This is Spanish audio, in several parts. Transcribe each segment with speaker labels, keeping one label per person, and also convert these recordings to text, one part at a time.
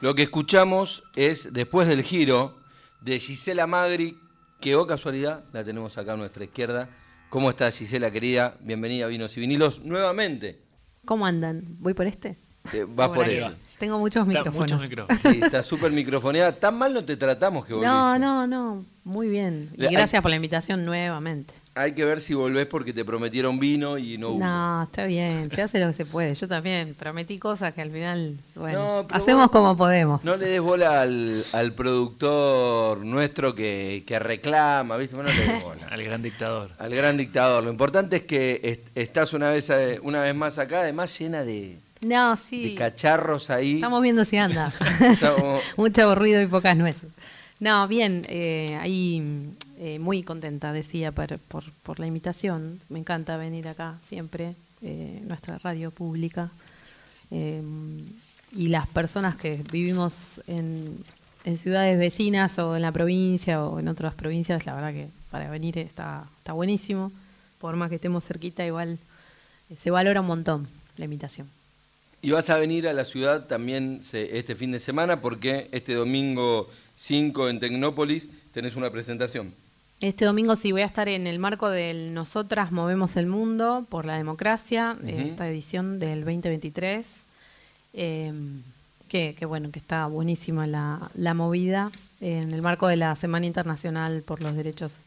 Speaker 1: Lo que escuchamos es Después del Giro de Gisela Magri, que o casualidad la tenemos acá a nuestra izquierda. ¿Cómo estás, Gisela, querida? Bienvenida a Vinos y Vinilos nuevamente.
Speaker 2: ¿Cómo andan? ¿Voy por este?
Speaker 1: Eh, vas por
Speaker 3: ahí
Speaker 1: eso.
Speaker 3: va.
Speaker 2: Tengo muchos
Speaker 3: Está
Speaker 2: micrófonos.
Speaker 3: muchos micrófonos.
Speaker 1: Sí, está súper microfoneada. Tan mal no te tratamos que volviste.
Speaker 2: No, no, no. Muy bien. Y gracias por la invitación nuevamente.
Speaker 1: Hay que ver si volvés porque te prometieron vino y no hubo.
Speaker 2: No, está bien. Se hace lo que se puede. Yo también prometí cosas que al final, bueno,
Speaker 1: No,
Speaker 2: hacemos
Speaker 1: vos-
Speaker 2: como podemos.
Speaker 1: No le des bola al, al productor nuestro que, que reclama, ¿viste? Bueno, no le des bola.
Speaker 3: Al gran dictador.
Speaker 1: Al gran dictador. Lo importante es que est- estás una vez, eh, una vez más acá, además llena de,
Speaker 2: No,
Speaker 1: de
Speaker 2: sí.
Speaker 1: cacharros ahí.
Speaker 2: Estamos viendo si anda.
Speaker 1: Estamos-
Speaker 2: Mucho ruido y pocas nueces. No, bien, eh, ahí eh, muy contenta, decía, por, por, la invitación. Me encanta venir acá siempre, eh, nuestra radio pública. Eh, y las personas que vivimos en, ciudades vecinas o en la provincia o en otras provincias, la verdad que para venir está, está buenísimo. Por más que estemos cerquita, igual se valora un montón la invitación.
Speaker 1: Y vas a venir a la ciudad también este fin de semana porque este domingo 5 en Tecnópolis tenés una presentación.
Speaker 2: Este domingo sí voy a estar en el marco del Nosotras Movemos el Mundo por la Democracia,
Speaker 1: Ujú.
Speaker 2: esta edición del 2023. eh, que, que bueno, que está buenísima la, la movida en el marco de la Semana Internacional por los Derechos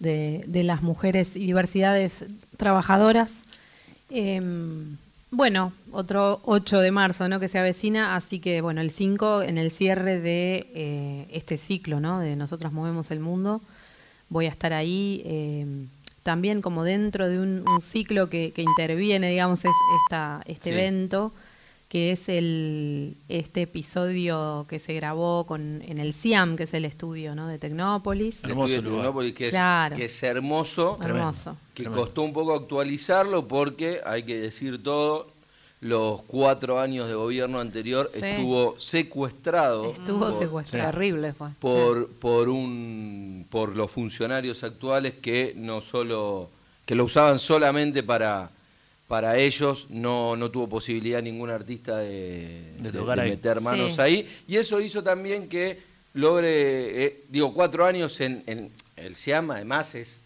Speaker 2: de, de las Mujeres y Diversidades Trabajadoras. Eh, bueno, otro 8 de marzo, ¿no? Que se avecina, así que bueno, el 5 en el cierre de eh, este ciclo, ¿no? De Nosotras Movemos el Mundo, voy a estar ahí eh, también como dentro de un, un ciclo que, que interviene, digamos, es esta, este
Speaker 1: Sí.
Speaker 2: evento, que es el este episodio que se grabó con en el CIAM, que es el estudio, ¿no? De Tecnópolis.
Speaker 1: El
Speaker 3: Hermoso
Speaker 1: estudio de
Speaker 3: lugar.
Speaker 1: Tecnópolis, que, es,
Speaker 2: Claro.
Speaker 1: que es hermoso.
Speaker 2: Hermoso.
Speaker 1: que costó un poco actualizarlo porque, hay que decir todo, los cuatro años de gobierno anterior
Speaker 2: Sí.
Speaker 1: estuvo secuestrado.
Speaker 2: Estuvo
Speaker 1: por,
Speaker 2: secuestrado.
Speaker 4: Terrible fue.
Speaker 1: Por, por, un, por los funcionarios actuales que no solo que lo usaban solamente para, para ellos, no, no tuvo posibilidad ningún artista de,
Speaker 3: De
Speaker 1: de-
Speaker 3: tocar
Speaker 1: de
Speaker 3: ahí.
Speaker 1: meter manos
Speaker 2: Sí.
Speaker 1: ahí. Y eso hizo también que logre, eh, digo, cuatro años en, en el SIAM, además es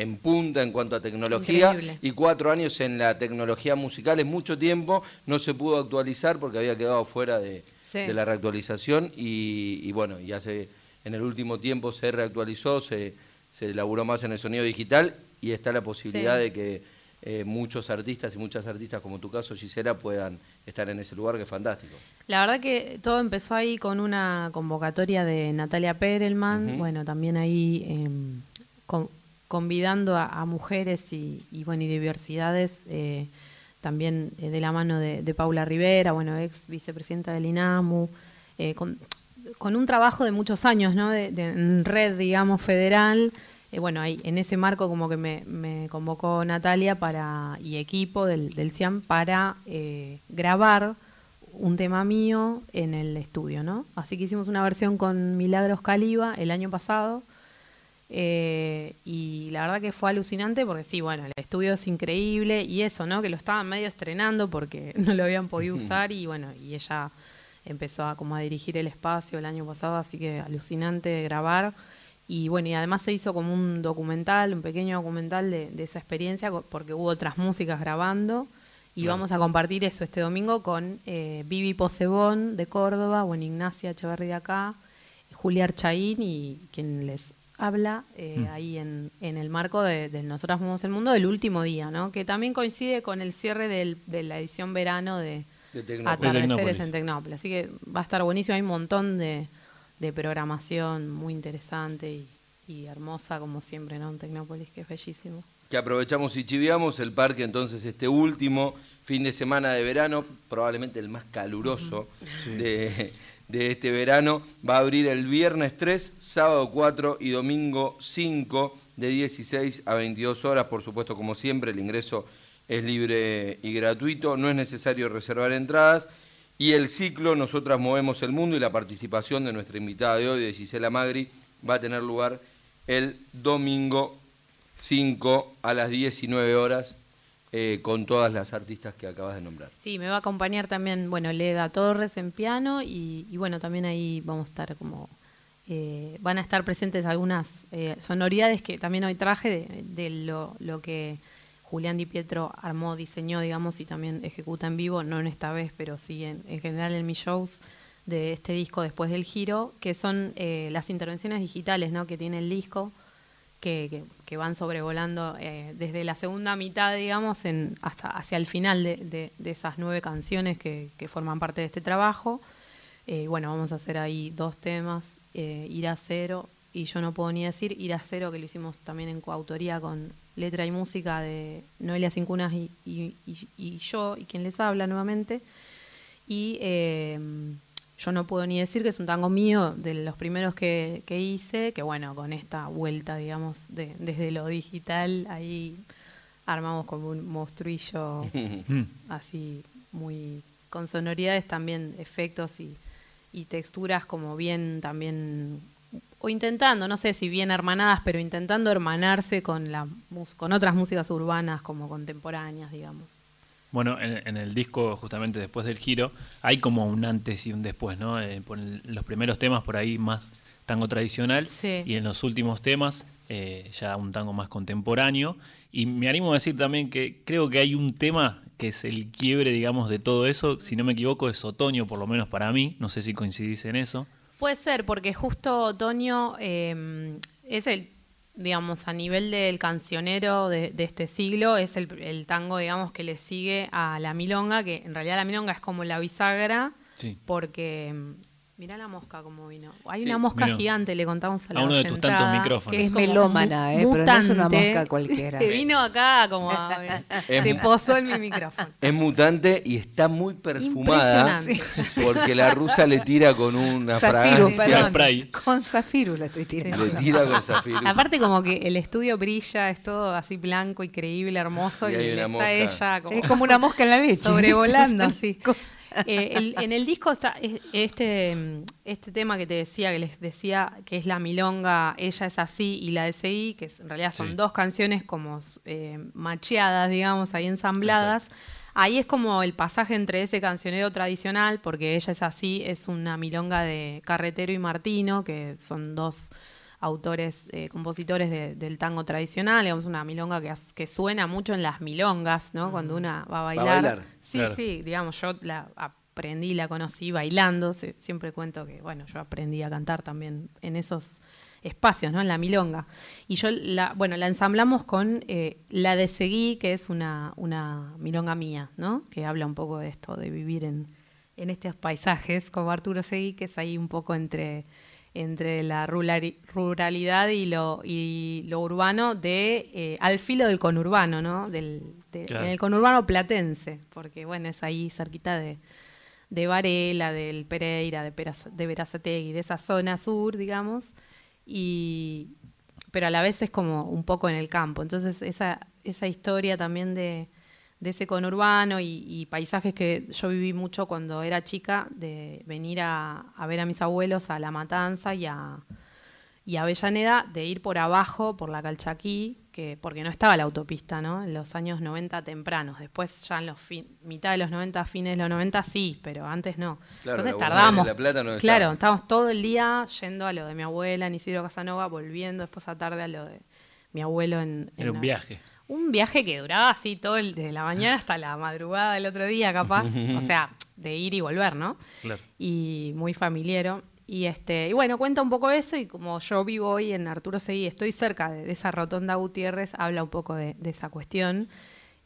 Speaker 1: en punta en cuanto a tecnología
Speaker 2: Increíble.
Speaker 1: y cuatro años en la tecnología musical es mucho tiempo, no se pudo actualizar porque había quedado fuera de,
Speaker 2: Sí.
Speaker 1: de la reactualización y, y bueno, ya se, en el último tiempo se reactualizó, se, se elaboró más en el sonido digital y está la posibilidad
Speaker 2: Sí.
Speaker 1: de que eh, muchos artistas y muchas artistas como tu caso, Gisela, puedan estar en ese lugar que es fantástico.
Speaker 2: La verdad que todo empezó ahí con una convocatoria de Natalia Perelman, bueno, también ahí eh, con- convidando a, mujeres y, y, bueno, y diversidades, eh, también eh, de la mano de, Paula Rivera, bueno, ex vicepresidenta del INAMU, eh, con, un trabajo de muchos años, ¿no? De, en red, digamos, federal. Bueno, ahí en ese marco como que me, me convocó Natalia para y equipo del, del CIAM para grabar un tema mío en el estudio, ¿no? Así que hicimos una versión con Milagros Caliba el año pasado. Eh, y la verdad que fue alucinante porque sí, bueno, el estudio es increíble y eso, ¿no? Que lo estaban medio estrenando porque no lo habían podido usar y bueno, y ella empezó a como a dirigir el espacio el año pasado, así que alucinante grabar. Y bueno, y además se hizo como un documental, un pequeño documental de, de esa experiencia, porque hubo otras músicas grabando. Y
Speaker 1: Claro.
Speaker 2: vamos a compartir eso este domingo con eh, Vivi Posebón de Córdoba, bueno, Ignacia Echeverri de acá, Julia Archaín y quien les habla eh, ahí en, en el marco de, de Nosotras Movemos el Mundo del último día, ¿no? Que también coincide con el cierre del- de la edición verano de
Speaker 1: De Tecnópolis.
Speaker 3: De
Speaker 2: Atardeceres
Speaker 3: Tecnópolis.
Speaker 2: en Tecnópolis. Así que va a estar buenísimo, hay un montón de, de programación muy interesante y, y hermosa, como siempre, ¿no? En Tecnópolis, que es bellísimo.
Speaker 1: que aprovechamos y chiviamos el parque entonces este último fin de semana de verano, probablemente el más caluroso de, de este verano, va a abrir el viernes 3, sábado 4 y domingo 5 de 16 a 22 horas, por supuesto como siempre el ingreso es libre y gratuito, no es necesario reservar entradas. Y el ciclo Nosotras Movemos el Mundo y la participación de nuestra invitada de hoy, de Gisela Magri, va a tener lugar el domingo 5 a las 19 horas eh, con todas las artistas que acabas de nombrar.
Speaker 2: Sí, me va a acompañar también, bueno, Leda Torres en piano y, bueno, también ahí vamos a estar como, eh, van a estar presentes algunas eh, sonoridades que también hoy traje de, lo, que Julián Di Pietro armó, diseñó, digamos, y también ejecuta en vivo, no en esta vez, pero sí en, en general en mis shows de este disco después del giro, que son las intervenciones digitales ¿no? que tiene el disco que, van sobrevolando eh, desde la segunda mitad, digamos, hasta hacia el final de, esas nueve canciones que, forman parte de este trabajo. Eh, bueno, vamos a hacer ahí dos temas, eh, Ir a Cero y Yo no puedo ni decir, Ir a Cero, que lo hicimos también en coautoría con letra y música de Noelia Cincunas y, y yo, y quien les habla nuevamente. Y yo no puedo ni decir que es un tango mío, de los primeros que, hice, que bueno, con esta vuelta, digamos, de, desde lo digital, ahí armamos como un monstruillo así muy con sonoridades también, efectos y, texturas como bien también, o intentando, no sé si bien hermanadas, pero intentando hermanarse con, la, con otras músicas urbanas como contemporáneas, digamos.
Speaker 3: Bueno, en, el disco, justamente después del giro, hay como un antes y un después, ¿no? Eh, los primeros temas por ahí más tango tradicional y en los últimos temas eh, ya un tango más contemporáneo. Y me animo a decir también que creo que hay un tema que es el quiebre, digamos, de todo eso. Si no me equivoco, es otoño, por lo menos para mí. No sé si coincidís en eso.
Speaker 2: Puede ser, porque justo otoño eh, es el digamos, a nivel del cancionero de, este siglo, es el, tango, digamos, que le sigue a la milonga, que en realidad la milonga es como la bisagra, porque Mirá la mosca como vino. Hay una mosca gigante, le contamos a la
Speaker 3: A uno de tus tantos micrófonos.
Speaker 4: es, melómana, eh, pero no es una mosca cualquiera.
Speaker 2: Que vino acá como a, se posó en mi micrófono.
Speaker 1: Es mutante y está muy perfumada porque la rusa le tira con una
Speaker 4: zafiro, fragancia. Con zafiro la estoy tirando.
Speaker 1: Le tira con zafiro.
Speaker 2: Aparte como que el estudio brilla, es todo así blanco, increíble, hermoso y, está ella como,
Speaker 4: es como una mosca en la leche.
Speaker 2: Sobrevolando así. Eh, en el disco está este, este tema que te decía, que les decía que es la milonga, ella es así, y la Seguí, que en realidad son dos canciones como eh, macheadas, digamos, ahí ensambladas. Ahí es como el pasaje entre ese cancionero tradicional, porque ella es así, es una milonga de Carretero y Martino, que son dos autores, eh, compositores del tango tradicional, digamos, una milonga que, que, suena mucho en las milongas, ¿no? Cuando una va a bailar. Sí, sí, digamos, yo la aprendí, la conocí bailando, siempre cuento que, bueno, yo aprendí a cantar también en esos espacios, ¿no? En la milonga. Y yo, la, bueno, la ensamblamos con eh, la de Seguí, que es una, una milonga mía, ¿no? Que habla un poco de esto, de vivir en, en estos paisajes, como Arturo Seguí, que es ahí un poco entre entre la ruralidad y lo, y lo urbano de eh, al filo del conurbano, ¿no? Del, En el conurbano platense, porque bueno, es ahí cerquita de, de Varela, del Pereira, de, Peraz, de Verazategui, de esa zona sur, digamos, y, pero a la vez es como un poco en el campo. Entonces esa, esa historia también de, de ese conurbano y, paisajes que yo viví mucho cuando era chica, de venir a, ver a mis abuelos a La Matanza y a, y Avellaneda, de ir por abajo, por la Calchaquí, que, porque no estaba la autopista, ¿no? En los años 90 tempranos. Después ya en los mitad de los 90, fines de los 90 sí, pero antes no. Entonces tardamos. claro, estábamos todo el día yendo a lo de mi abuela en Isidro Casanova, volviendo después a tarde a lo de mi abuelo en...
Speaker 3: Era un viaje
Speaker 2: un viaje que duraba así todo el, desde la mañana hasta la madrugada del otro día, capaz. o sea, de ir y volver, ¿no? Claro. Y muy familiero. Y este, y bueno, cuenta un poco eso, y como yo vivo hoy en Arturo Seguí, estoy cerca de, esa rotonda Gutiérrez, habla un poco de, esa cuestión,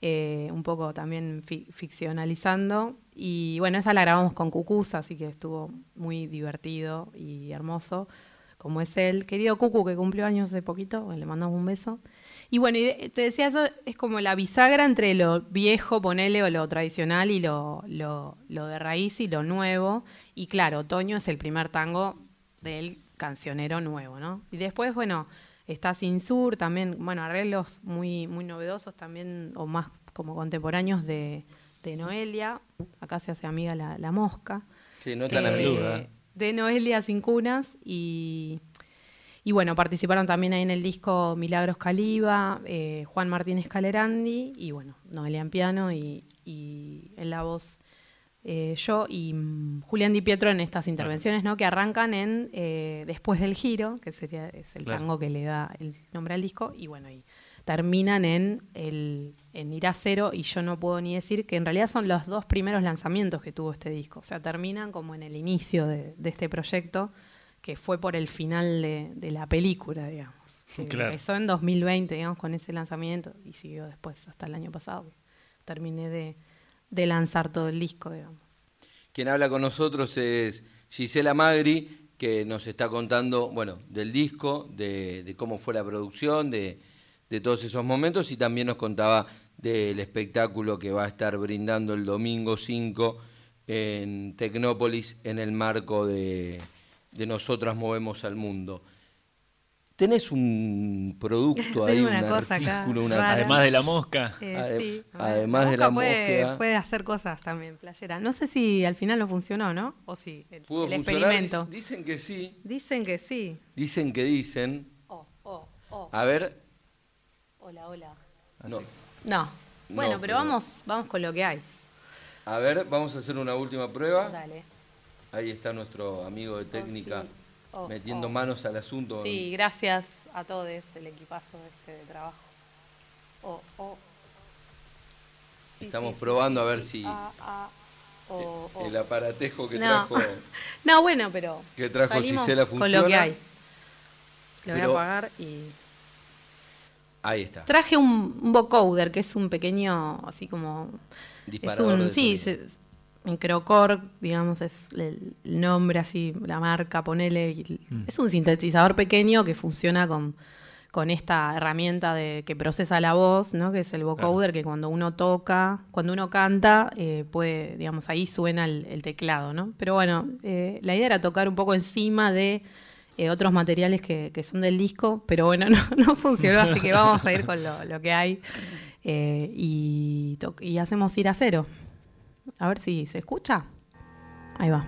Speaker 2: eh, un poco también ficcionalizando. Y bueno, esa la grabamos con Cucusa, así que estuvo muy divertido y hermoso, como es el querido Cucu que cumplió años hace poquito, le mandamos un beso. Y bueno, te decía, eso es como la bisagra entre lo viejo, ponele, o lo tradicional y lo, lo, de raíz y lo nuevo. Y claro, Otoño es el primer tango del cancionero nuevo, ¿no? Y después, bueno, está Sin Sur, también, bueno, arreglos muy, muy novedosos también, o más como contemporáneos de, Noelia. Acá se hace amiga la, mosca.
Speaker 1: Sí, no tan amiga.
Speaker 2: De Noelia Sin Cunas y
Speaker 5: y bueno, participaron también ahí en el disco Milagros Caliba, Juan Martínez Calerandi y bueno, Noelia en piano y, y en la voz eh, yo y mm, Julián Di Pietro en estas intervenciones, ¿no? Que arrancan en eh, Después del Giro, que sería es el tango que le da el nombre al disco, y bueno, y terminan en el en Ir a Cero, y yo no puedo ni decir que en realidad son los dos primeros lanzamientos que tuvo este disco. O sea, terminan como en el inicio de, este proyecto, que fue por el final de, la película, digamos. Empezó en 2020, digamos, con ese lanzamiento, y siguió después hasta el año pasado. Terminé de de lanzar todo el disco, digamos.
Speaker 1: Quien habla con nosotros es Gisela Magri, que nos está contando, bueno, del disco, de, cómo fue la producción, de, todos esos momentos y también nos contaba del espectáculo que va a estar brindando el domingo 5 en Tecnópolis en el marco de, de Nosotras Movemos al Mundo. Tenés un producto ahí,
Speaker 5: una un artículo, una...
Speaker 3: además de la mosca.
Speaker 5: Eh, sí,
Speaker 1: además de la mosca.
Speaker 5: Puede hacer cosas también, playera. No sé si al final no funcionó, ¿no? O sí, el, experimento.
Speaker 1: Dicen que sí.
Speaker 5: Dicen que sí.
Speaker 1: Dicen que dicen.
Speaker 5: Oh, oh, oh.
Speaker 1: A ver.
Speaker 5: Hola, hola. No. no. Bueno, pero, vamos, vamos con lo que hay.
Speaker 1: A ver, vamos a hacer una última prueba. Dale. Ahí está nuestro amigo de técnica. Oh, metiendo oh. manos al asunto.
Speaker 5: Sí, gracias a todos, el equipazo este de trabajo. Oh,
Speaker 1: Estamos probando a ver si ah, ah, el aparatejo que trajo.
Speaker 5: no, bueno, pero.
Speaker 1: Que trajo Gisela funciona.
Speaker 5: Con lo que hay. Lo voy a apagar y.
Speaker 1: Ahí está.
Speaker 5: Traje un, vocoder, que es un pequeño, así como.
Speaker 1: Disparador es un,
Speaker 5: sí, Microcore, digamos, es el nombre así, la marca, ponele. Mm. Es un sintetizador pequeño que funciona con, con esta herramienta de, que procesa la voz, ¿no? que es el vocoder, que cuando uno toca, cuando uno canta, eh, puede, digamos, ahí suena el, teclado, ¿no? Pero bueno, eh, la idea era tocar un poco encima de eh, otros materiales que, son del disco, pero bueno, no, funcionó, así que vamos a ir con lo, que hay y, y hacemos ir a cero. A ver si se escucha. Ahí va.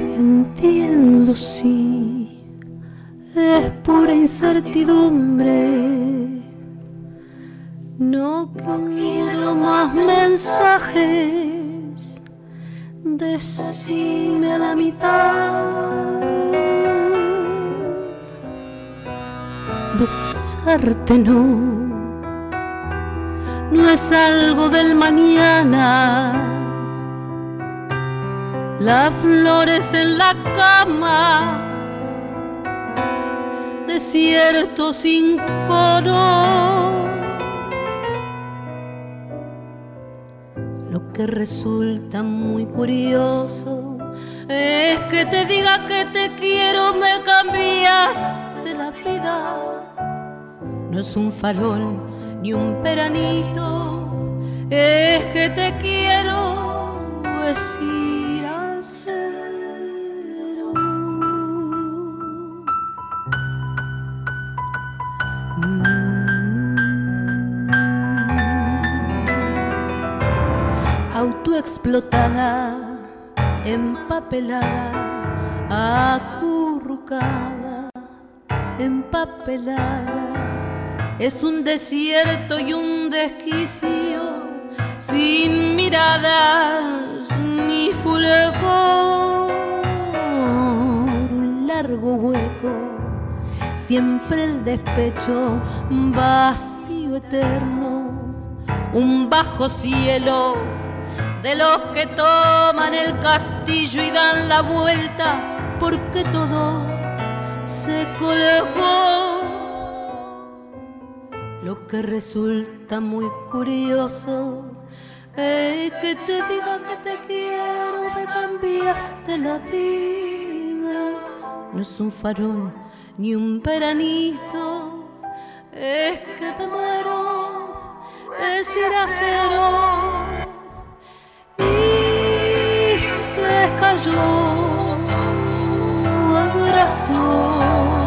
Speaker 5: Entiendo si es pura incertidumbre. No quiero más mensajes. Decime a la mitad. Besarte no, no es algo del mañana. Las flores en la cama, desierto sin coro. Lo que resulta muy curioso es que te diga que te quiero, me cambiaste la vida no es un farol ni un peranito, es que te quiero, es ir a cero. Mm. Autoexplotada, empapelada, acurrucada, empapelada es un desierto y un desquicio sin miradas ni fulgor, un largo hueco, siempre el despecho, vacío eterno, un bajo cielo de los que toman el castillo y dan la vuelta porque todo se colejó lo que resulta muy curioso es que te diga que te quiero, me cambiaste la vida. No es un farol ni un veranito, es que me muero, es ir a cero. Y se cayó, abrazó.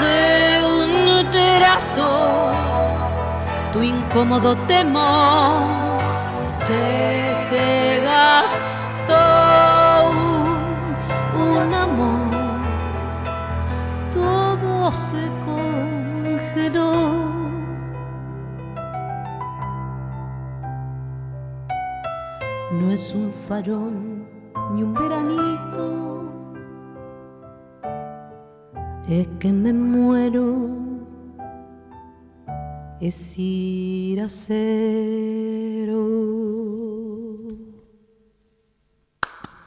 Speaker 5: De un terazo, tu incómodo temor se te gastó es un farol ni un veranito, es que me muero, es ir a cero.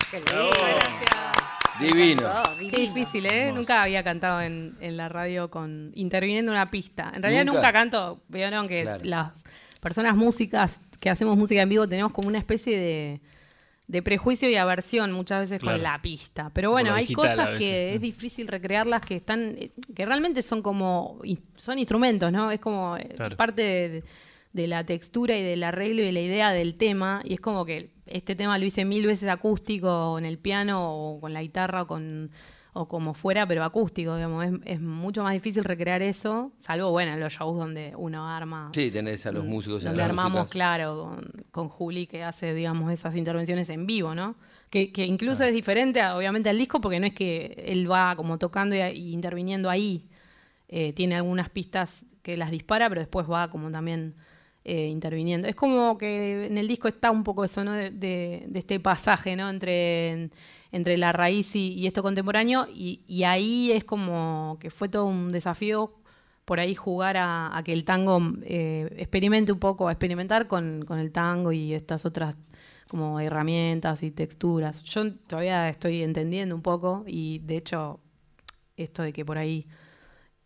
Speaker 1: Qué Divino.
Speaker 2: Qué difícil, ¿eh? Nunca había cantado en, la radio con interviniendo una pista. En realidad nunca, canto, vieron que las personas músicas que hacemos música en vivo tenemos como una especie de, prejuicio y aversión muchas veces con la pista. Pero bueno, hay cosas que es difícil recrearlas que están, que realmente son como, son instrumentos, ¿no? Es como eh, parte de, la textura y del arreglo y de la idea del tema. Y es como que este tema lo hice mil veces acústico en el piano o con la guitarra o con o como fuera, pero acústico, digamos. Es, mucho más difícil recrear eso, salvo, bueno, en los shows donde uno arma.
Speaker 1: Sí, tenés a los músicos
Speaker 2: Donde armamos, claro, con, Juli, que hace, digamos, esas intervenciones en vivo, ¿no? Que, incluso es diferente, obviamente, al disco, porque no es que él va como tocando y, interviniendo ahí. Eh, tiene algunas pistas que las dispara, pero después va como también. Eh, interviniendo. Es como que en el disco está un poco eso, ¿no? De, de este pasaje, ¿no? Entre entre la raíz y, esto contemporáneo, y, ahí es como que fue todo un desafío por ahí jugar a, que el tango eh, experimente un poco, a experimentar con, el tango y estas otras como herramientas y texturas. Yo todavía estoy entendiendo un poco y de hecho esto de que por ahí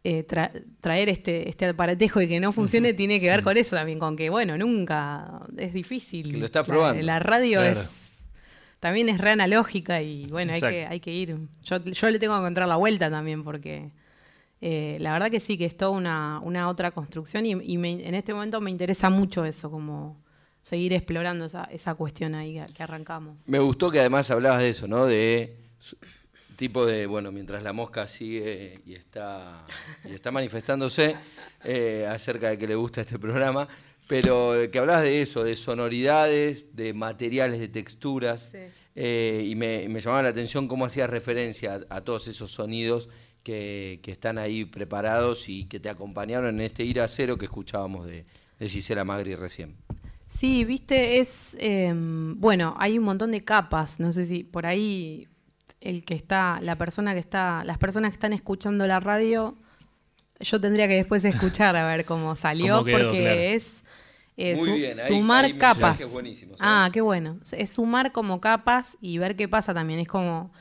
Speaker 2: eh, traer este, este aparatejo y que no funcione tiene que ver con eso también, con que bueno, nunca es difícil.
Speaker 1: Que lo está probando.
Speaker 2: La, radio es también es re analógica y bueno, hay que, hay que ir. Yo, yo, le tengo que encontrar la vuelta también porque eh, la verdad que sí, que es toda una, una otra construcción y, en este momento me interesa mucho eso, como seguir explorando esa, esa cuestión ahí que, arrancamos.
Speaker 1: Me gustó que además hablabas de eso, ¿no? De tipo de, bueno, mientras la mosca sigue y está, y está manifestándose eh, acerca de que le gusta este programa, pero que hablabas de eso, de sonoridades, de materiales, de texturas, eh, y me, llamaba la atención cómo hacías referencia a, todos esos sonidos que, están ahí preparados y que te acompañaron en este ir a cero que escuchábamos de, de Gisela Magri recién.
Speaker 2: Sí, viste, es, em, bueno, hay un montón de capas, no sé si por ahí el que está, la persona que está, las personas que están escuchando la radio, yo tendría que después escuchar a ver cómo salió, porque es eh, sumar capas. ah, qué bueno. Es sumar como capas y ver qué pasa también. Es como.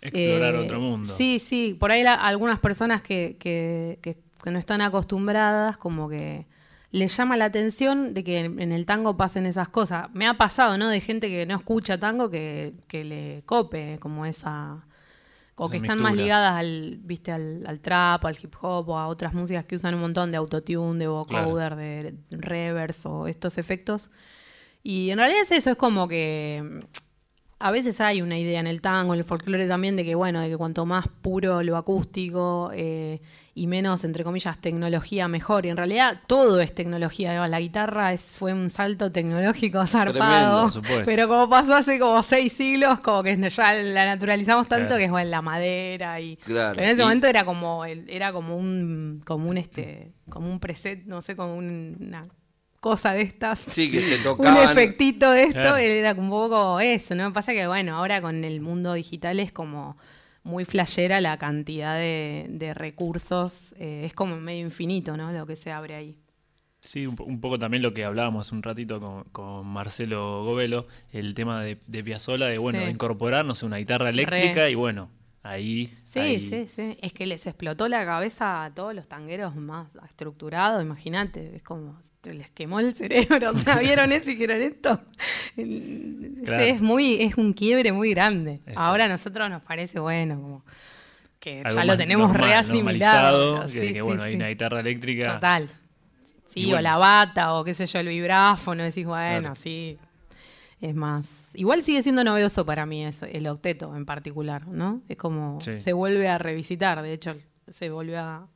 Speaker 3: Explorar eh, otro mundo.
Speaker 2: Sí, sí. Por ahí algunas personas que, que, que, no están acostumbradas, como que les llama la atención de que en el tango pasen esas cosas. Me ha pasado, ¿no? De gente que no escucha tango que, que le cope como esa o que están más ligadas al, viste, al, trap, al hip hop o a otras músicas que usan un montón de autotune, de vocoder, de reverse o estos efectos. Y en realidad es eso, es como que a veces hay una idea en el tango, en el folclore también, de que bueno, de que cuanto más puro lo acústico eh, y menos, entre comillas, tecnología, mejor. Y en realidad todo es tecnología. La guitarra es, fue un salto tecnológico zarpado. pero como pasó hace como seis siglos, como que ya la naturalizamos tanto que es bueno, la madera. y En ese momento era como, era como un, como un este, como un preset, no sé, como una cosa de estas.
Speaker 1: Sí, que se
Speaker 2: Un efectito de esto, era un poco eso, ¿no? Pasa que, bueno, ahora con el mundo digital es como muy flashera la cantidad de, recursos, eh, es como medio infinito, ¿no? Lo que se abre ahí.
Speaker 3: Sí, un, poco también lo que hablábamos un ratito con, Marcelo Govelo, el tema de, de Piazzolla, de, bueno, incorporar, no sé, una guitarra eléctrica y, bueno, Ahí.
Speaker 2: Sí, sí, sí. Es que les explotó la cabeza a todos los tangueros más estructurados, imagínate. Es como, les quemó el cerebro. O ¿vieron eso y dijeron esto? Es muy, es un quiebre muy grande. Ahora a nosotros nos parece bueno, como que ya lo tenemos reasimilado.
Speaker 3: Que, bueno, hay una guitarra eléctrica.
Speaker 2: Total. Sí, o la bata, o qué sé yo, el vibráfono, decís, bueno, sí. Es más. Igual sigue siendo novedoso para mí eso, el octeto en particular, ¿no? Es como se vuelve a revisitar, de hecho, se vuelve a,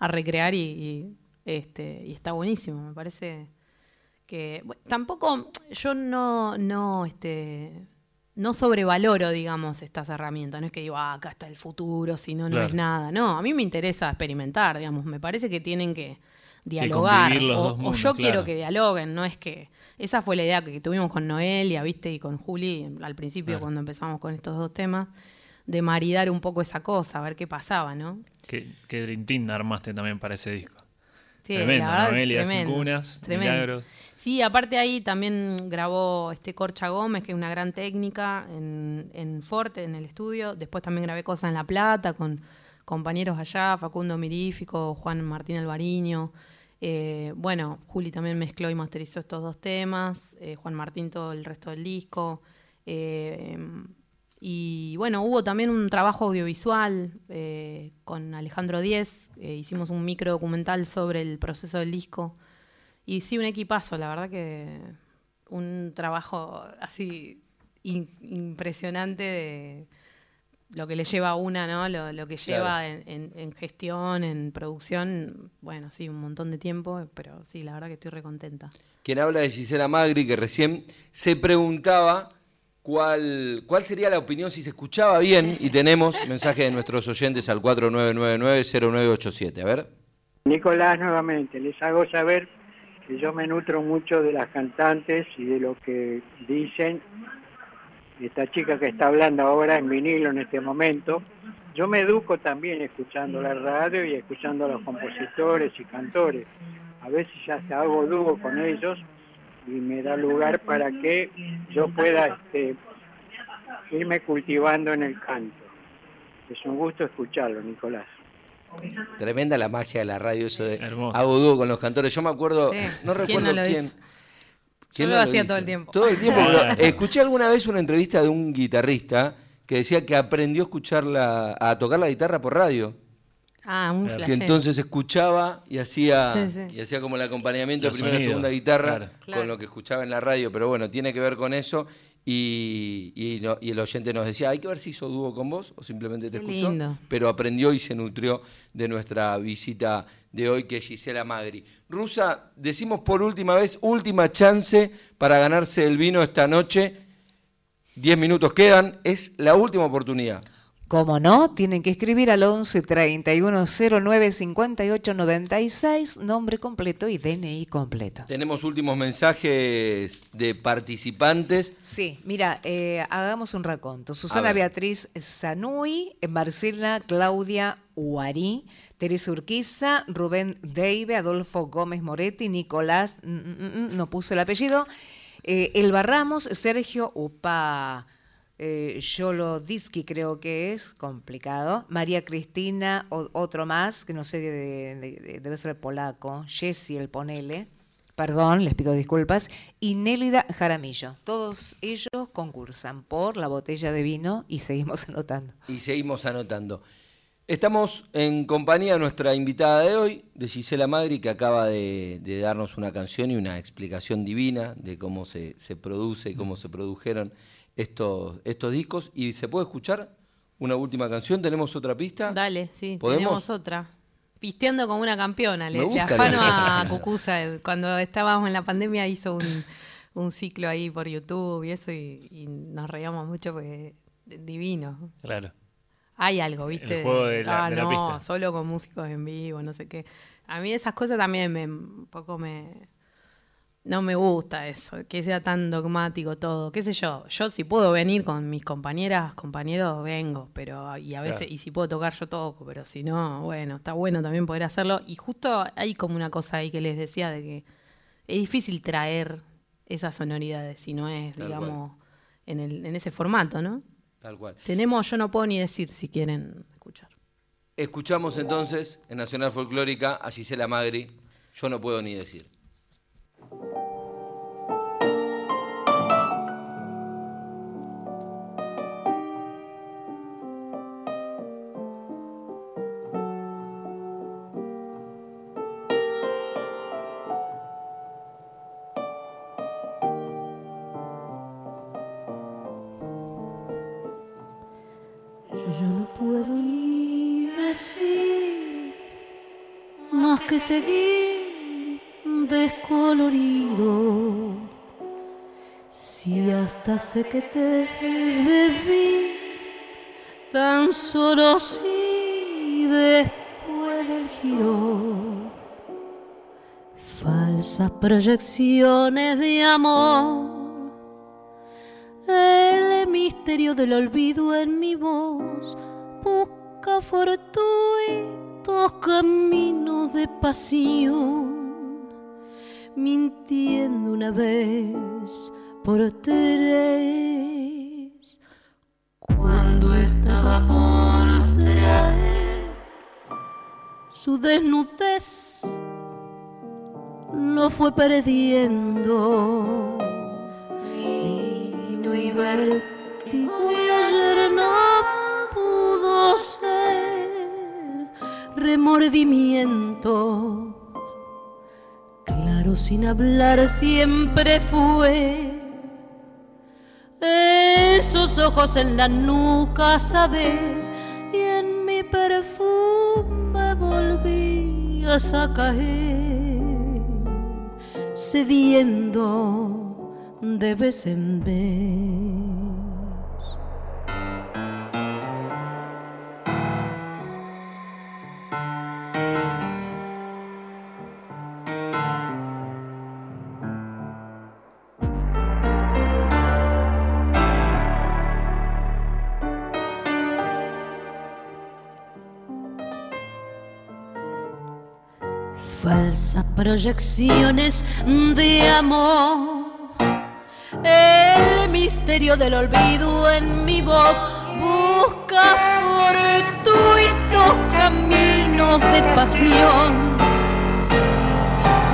Speaker 2: recrear y, este, y está buenísimo. Me parece que. tampoco. Yo no, no, este. No sobrevaloro, digamos, estas herramientas. No es que digo, ah, acá está el futuro, si no, no es nada. No, a mí me interesa experimentar, digamos. Me parece que tienen que dialogar. o, yo quiero que dialoguen, no es que. Esa fue la idea que tuvimos con Noelia, viste, y con Juli al principio cuando empezamos con estos dos temas, de maridar un poco esa cosa, a ver qué pasaba, ¿no?
Speaker 3: Qué, qué Dream armaste también para ese disco. Sí, tremendo, Noelia, tremendo, cunas, milagros.
Speaker 2: Sí, aparte ahí también grabó este Corcha Gómez, que es una gran técnica en, en Forte, en el estudio. Después también grabé cosas en La Plata con compañeros allá, Facundo Mirífico, Juan Martín Alvariño. Eh, bueno, Juli también mezcló y masterizó estos dos temas, eh, Juan Martín todo el resto del disco. Eh, y bueno, hubo también un trabajo audiovisual con Alejandro Díez, hicimos un micro documental sobre el proceso del disco. Y sí, un equipazo, la verdad que un trabajo así impresionante de lo que le lleva a una, ¿no? Lo, que lleva en, gestión, en producción, bueno, sí, un montón de tiempo, pero sí, la verdad que estoy recontenta.
Speaker 1: Quien habla de Gisela Magri, que recién se preguntaba cuál, cuál sería la opinión si se escuchaba bien, y tenemos mensaje de nuestros oyentes al 4999-0987. A ver.
Speaker 6: Nicolás, nuevamente, les hago saber que yo me nutro mucho de las cantantes y de lo que dicen esta chica que está hablando ahora en vinilo en este momento. Yo me educo también escuchando la radio y escuchando a los compositores y cantores. A veces ya hasta hago dúo con ellos y me da lugar para que yo pueda este, irme cultivando en el canto. Es un gusto escucharlo, Nicolás.
Speaker 1: Tremenda la magia de la radio, eso de hago dúo con los cantores. Yo me acuerdo, no recuerdo quién
Speaker 2: yo lo, hacía todo el tiempo.
Speaker 1: Todo el tiempo. escuché alguna vez una entrevista de un guitarrista que decía que aprendió a escuchar a tocar la guitarra por radio.
Speaker 2: Ah, un
Speaker 1: Que entonces escuchaba y hacía, y hacía como el acompañamiento de primera y segunda guitarra con lo que escuchaba en la radio. Pero bueno, tiene que ver con eso. Y, y, el oyente nos decía, hay que ver si hizo dúo con vos o simplemente te escuchó. Pero aprendió y se nutrió de nuestra visita de hoy, que es Gisela Magri. Rusa, decimos por última vez, última chance para ganarse el vino esta noche. Diez minutos quedan, es la última oportunidad.
Speaker 4: Como no, tienen que escribir al 11 31 09 58 96, nombre completo y DNI completo.
Speaker 1: Tenemos últimos mensajes de participantes.
Speaker 4: Sí, mira, eh, hagamos un raconto. Susana Beatriz Sanui, Marcela Claudia Uarí, Teresa Urquiza, Rubén Deive, Adolfo Gómez Moretti, Nicolás, mm, mm, mm, no puse el apellido, eh, Elba Ramos, Sergio Upa eh, Yolodiski creo que es, complicado. María Cristina, otro más, que no sé, debe ser polaco. Jessy, el ponele. Perdón, les pido disculpas. Y Nélida Jaramillo. Todos ellos concursan por la botella de vino y seguimos anotando.
Speaker 1: Y seguimos anotando. Estamos en compañía de nuestra invitada de hoy, de Gisela Magri, que acaba de, darnos una canción y una explicación divina de cómo se, se produce cómo se produjeron estos, estos discos. ¿Y se puede escuchar una última canción? ¿Tenemos otra pista?
Speaker 2: Dale, sí, tenemos otra. Pisteando como una campeona, le, afano a Cucusa. Cuando estábamos en la pandemia hizo un, un ciclo ahí por YouTube y eso, y, nos reíamos mucho porque divino.
Speaker 3: Claro.
Speaker 2: Hay algo, ¿viste?
Speaker 3: El juego de la,
Speaker 2: ah,
Speaker 3: no,
Speaker 2: solo con músicos en vivo, no sé qué. A mí esas cosas también me, un poco me, no me gusta eso, que sea tan dogmático todo. ¿Qué sé yo? Yo si puedo venir con mis compañeras, compañeros, vengo, pero y a veces y si puedo tocar yo toco, pero si no, bueno, está bueno también poder hacerlo y justo hay como una cosa ahí que les decía de que es difícil traer esas sonoridades si no es, digamos, en, el, en ese formato, ¿no?
Speaker 1: Tal cual.
Speaker 2: Tenemos, yo no puedo ni decir si quieren escuchar.
Speaker 1: Escuchamos entonces en Nacional Folclórica a Gisela Magri, yo no puedo ni decir.
Speaker 5: decir Sé que te bebí, tan solo si después del giro, falsas proyecciones de amor el misterio del olvido en mi voz busca fortuitos caminos de pasión, mintiendo una vez por tres. Cuando estaba por traer su desnudez, lo fue perdiendo y vértigo de ayer no pudo ser remordimiento. Claro, sin hablar siempre fue. Esos ojos en la nuca, sabes, y en mi perfume volvías a caer, cediendo de vez en vez. Proyecciones de amor el misterio del olvido en mi voz busca fortuitos caminos de pasión.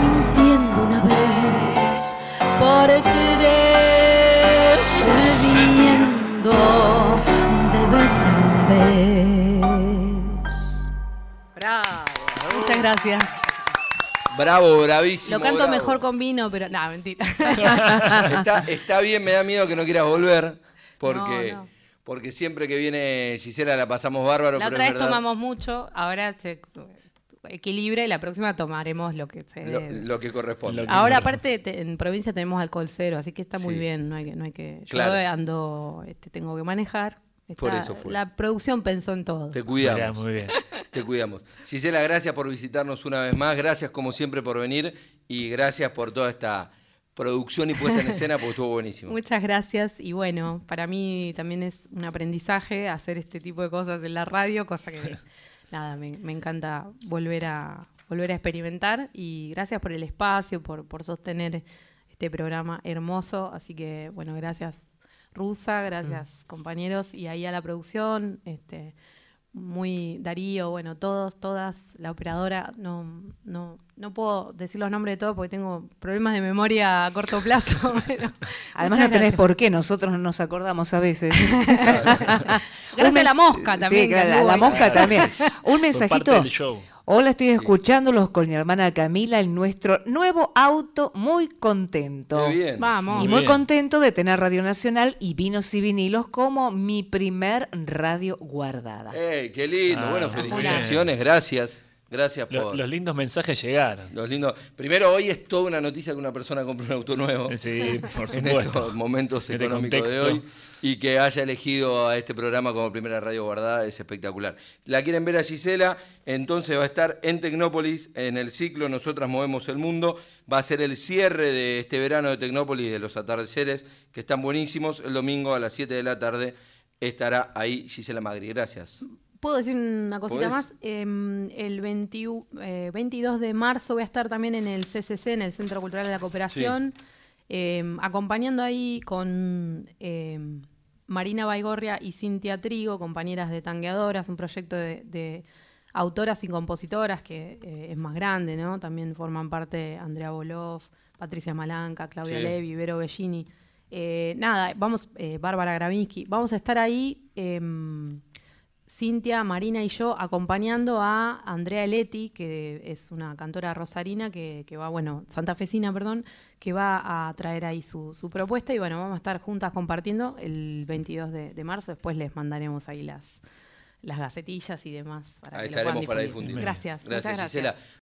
Speaker 5: Mintiendo una vez por querer, cediendo de vez en vez.
Speaker 2: Bravo. Muchas gracias.
Speaker 1: Bravo, bravísimo.
Speaker 2: Lo canto mejor con vino, pero nada, mentira.
Speaker 1: está, bien, me da miedo que no quieras volver, porque, porque siempre que viene Gisela la pasamos bárbaro.
Speaker 2: La otra vez tomamos mucho, ahora se equilibra y la próxima tomaremos lo que se
Speaker 1: lo, que corresponde.
Speaker 2: ahora aparte en provincia tenemos alcohol cero, así que está muy bien, no hay que, no hay que yo ando, este, tengo que manejar por eso fue. La producción pensó en todo.
Speaker 1: Te cuidamos. Muy bien. Te cuidamos. Gisela, gracias por visitarnos una vez más. Gracias, como siempre, por venir. Y gracias por toda esta producción y puesta en escena, porque estuvo buenísimo.
Speaker 2: Muchas gracias. Y bueno, para mí también es un aprendizaje hacer este tipo de cosas en la radio, cosa que, nada, me, encanta volver a, volver a experimentar. Y gracias por el espacio, por, por sostener este programa hermoso. Así que, bueno, gracias rusa, gracias mm. compañeros, y ahí a la producción, este, muy Darío, bueno, todos, todas, la operadora, no, no, no puedo decir los nombres de todos porque tengo problemas de memoria a corto plazo.
Speaker 4: Además no tenés por qué, nosotros no nos acordamos a veces.
Speaker 2: gracias a la mosca también.
Speaker 4: Sí, la, mosca también. Un mensajito. Hola, estoy escuchándolos con mi hermana Camila en nuestro nuevo auto, muy contento.
Speaker 1: bien.
Speaker 2: Vamos.
Speaker 4: Y muy, contento de tener Radio Nacional y Vinos y Vinilos como mi primer radio guardada.
Speaker 1: ¡Ey, qué lindo! Ah, bueno, felicitaciones, gracias. Gracias por.
Speaker 3: Los, lindos mensajes llegaron.
Speaker 1: Los lindos. Primero, hoy es toda una noticia que una persona compre un auto nuevo.
Speaker 3: Sí, por supuesto.
Speaker 1: En estos momentos este económicos de hoy. Y que haya elegido a este programa como primera radio guardada es espectacular. La quieren ver a Gisela, entonces va a estar en Tecnópolis en el ciclo Nosotras Movemos el Mundo. Va a ser el cierre de este verano de Tecnópolis, de los atardeceres, que están buenísimos. El domingo a las 7 de la tarde estará ahí Gisela Magri. Gracias.
Speaker 2: ¿Puedo decir una cosita más? Em, el 22 eh, de marzo voy a estar también en el CCC, en el Centro Cultural de la Cooperación, em, acompañando ahí con em, Marina Baigorria y Cintia Trigo, compañeras de Tangueadoras, un proyecto de, autoras y compositoras que eh, es más grande, ¿no? También forman parte Andrea Bolov, Patricia Malanca, Claudia Levi, Vero Bellini. Eh, nada, vamos, Bárbara Gravinsky, vamos a estar ahí Cintia, Marina y yo acompañando a Andrea Leti, que es una cantora rosarina que, va, bueno, santafesina, perdón, que va a traer ahí su, propuesta y bueno, vamos a estar juntas compartiendo el 22 de, marzo, después les mandaremos ahí las, las gacetillas y demás.
Speaker 1: Para Ahí estaremos para difundir.
Speaker 2: Gracias.
Speaker 1: Gracias, Gisela.